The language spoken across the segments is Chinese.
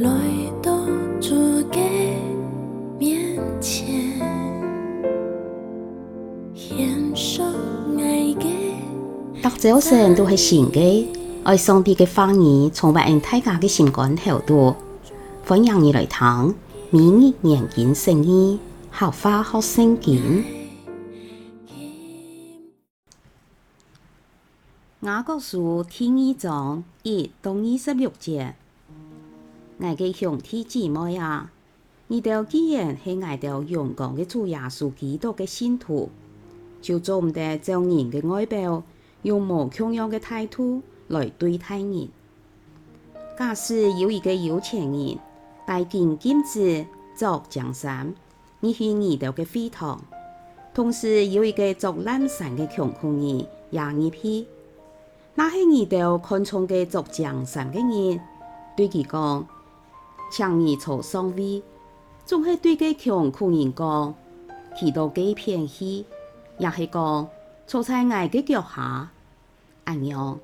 来到主的面前，献上爱的。读早晨都是新嘅，爱上帝嘅话语，充满大家嘅心肝头度。欢迎你来听，每日研经圣经，学话学圣经。雅各书第二章一到二十六节，我嘅兄弟姊妹啊，你哋既然系我哋勇敢嘅主耶稣基督嘅信徒，就做唔得照人嘅外表，用无穷样嘅态度来对待人。假使有一个有钱人带金金子做江山，你去你哋嘅会堂；同时有一个做懒散嘅穷苦人也入去。那些你哋看重嘅做江山嘅人，对佢讲，请你坐上位，总系对个穷苦人讲，佢都几偏气，也是讲坐在我嘅脚下。阿娘，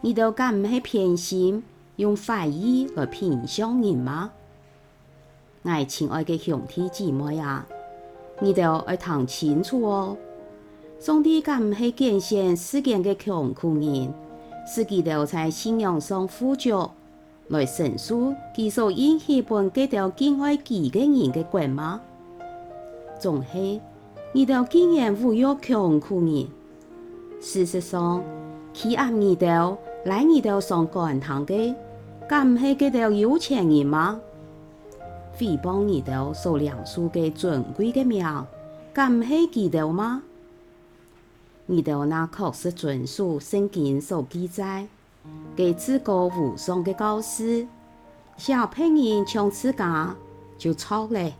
你都敢唔系偏心，用怀疑来评赏人吗？我亲爱嘅兄弟姐妹啊，你都要听清楚哦，上帝敢唔系拣选世间嘅穷苦人？是基督在信仰上富足，来承受其所应许本给到敬爱己的人的国吗？总系你哋竟然侮辱穷苦人。事实上，欺压你哋、来你哋上讲堂的，敢唔系给到有钱人吗？诽谤你哋所梁树嘅尊贵的名，敢唔系基督吗？你哋那确实遵守圣经所记载，给自个无上的教师，小朋友像自家就错了。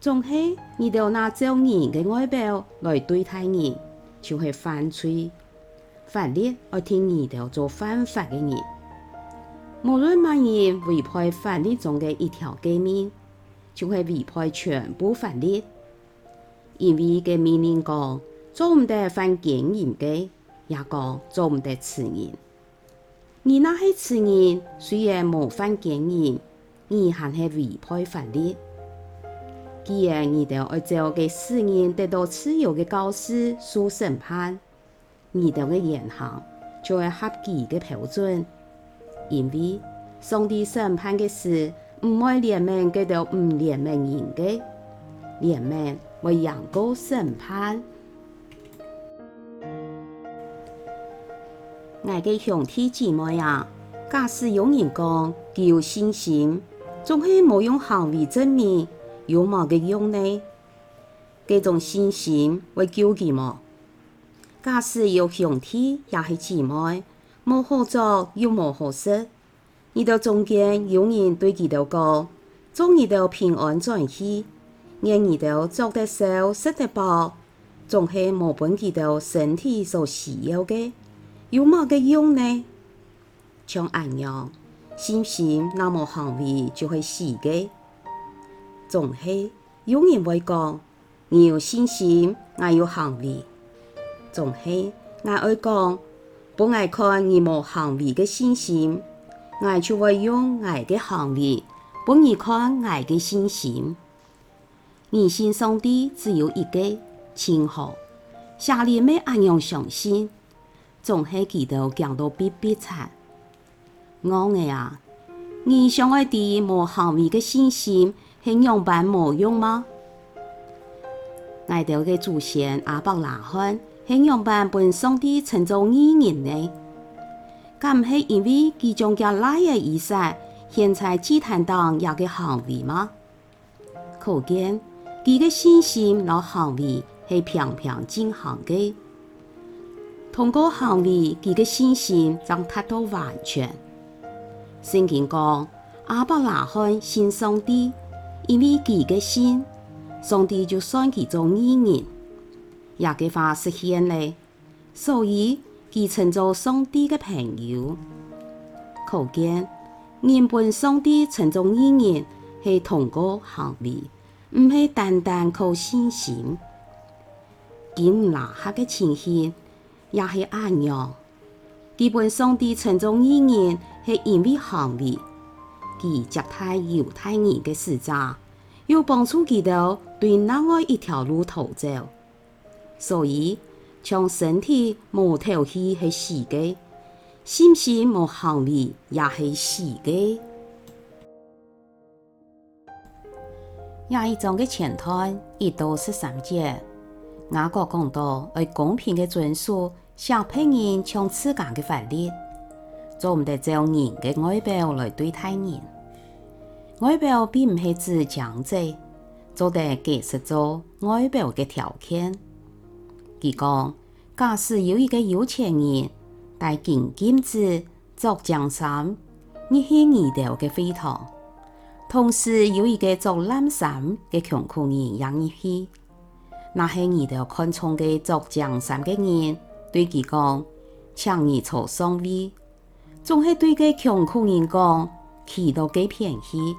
总系你哋那照人的外表来对待人，就会犯罪。法律要听你哋做犯法的人，无论乜人违背法律中的一条诫命，就会违背全部法律，因为嘅命令讲。做唔得犯奸淫嘅，也讲做唔得刺人。你那些刺人，虽然冇犯奸淫，你还是违背法律。既然你哋要照嘅世人得到自由嘅教师受审判，你哋嘅言行就会合己嘅标准。因为上帝审判嘅事唔会怜悯嗰条唔怜悯人嘅，怜悯为人过审判。我嘅兄弟姊妹啊，假使有人讲具有信心，总系冇用行为证明，有冇嘅用呢？这种信心会救佢么？假使有兄弟也是姊妹，冇好做又冇好说，你到中间有人对佢哋讲，祝你哋平安转去，愿你哋做得少，食得饱，总系冇本佢哋身体所需要嘅。有冇个用呢？像安样，信心那么行为就会死嘅。总系有人会讲，你有信心，我有行为。总系我爱讲，不爱看你冇行为嘅信心，我就会用我嘅行为，不你看我嘅信心。你信上帝只有一个，请好，下列咩安样相信？总系记得讲到必必惨，我嘅啊，你想爱啲无行为嘅信心，系样板无用吗？我哋嘅祖先亚伯拉罕系样板本上帝称作义人呢？敢唔系因为佢将佢拉嘅以撒献在祭坛当有嘅行为吗？可见佢嘅信心和行为系平平进行嘅。通过行为，佢嘅信心将达到完全。圣经讲，阿伯拉罕信上帝，因为佢嘅信，上帝就算佢做义人，也嘅话实现了，所以佢称作上帝嘅朋友。可见，原本上帝称作义人系通过行为，唔系单单靠信心。佢唔拉黑嘅情形。也系安样，基本上帝称作义人系因为行为，己接待犹太人嘅使者，又帮助佢哋对另外一条路逃走。所以，将身体无头气系死嘅，心思无行为也系死嘅。廿一章嘅前段一到十三节，雅各讲到爱公平嘅遵守小朋友将自家嘅法律，做唔得照人嘅外表来对待人。外表并唔系指强者，做得解释做外表嘅条件。佢讲，假使有一个有钱人戴金金子做江山，你系二条嘅飞堂。同时有一个做蓝衫嘅穷苦人养你去，那系你哋看重嘅做江山嘅人对佢讲，请你坐上位，总系对个穷苦人讲，去到几便宜，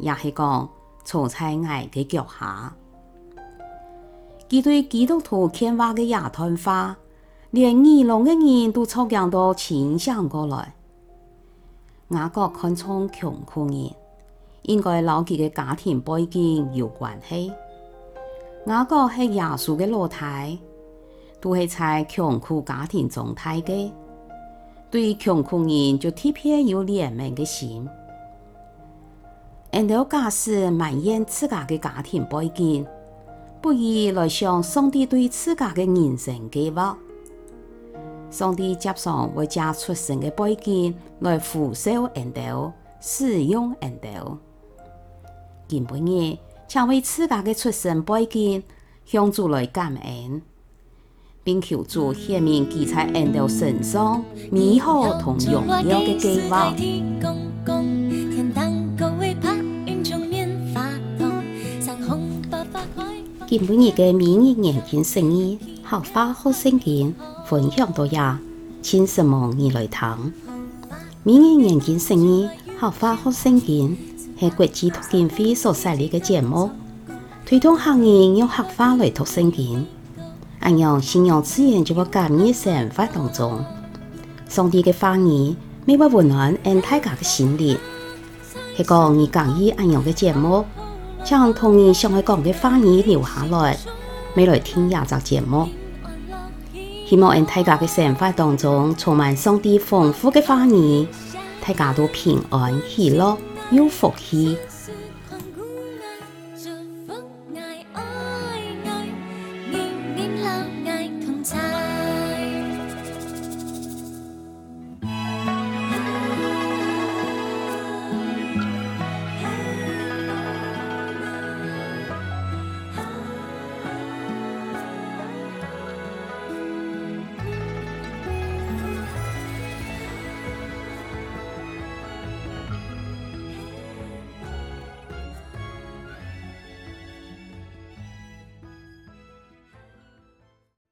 也是讲坐在我嘅脚下。佢对基督徒讲话嘅一段话，连耳聋嘅人都抽样到清醒过来。雅各看重穷苦人。应该老佢嘅家庭背景有关系。雅各系耶稣嘅老大，都系在穷苦家庭中大嘅，对穷苦人就特别有怜悯嘅心。然后假使埋怨自家嘅家庭背景，不如来想上帝对自家嘅人生计划。上帝接上我家出生嘅背景来扶修恩道，使用恩道。今晡日，请为自家嘅出生背景向主来感恩，并求助下面记在恩道身上美好同荣耀的计划。今晡日嘅明日研经释义客话学圣经分享到呀，请什么你来听？明日研经释义客话学圣经。系国际读经会所设立嘅节目，推动客人用客话来读圣经，按样信仰自然就会感染生活当中。上帝的话语，每晚温暖俺大家的心灵。系讲你介意按样的节目，将同你想爱讲的话语留下来，未来听廿集节目。希望俺大家嘅生活当中充满上帝丰富嘅话语，大家都平安喜乐。有福气。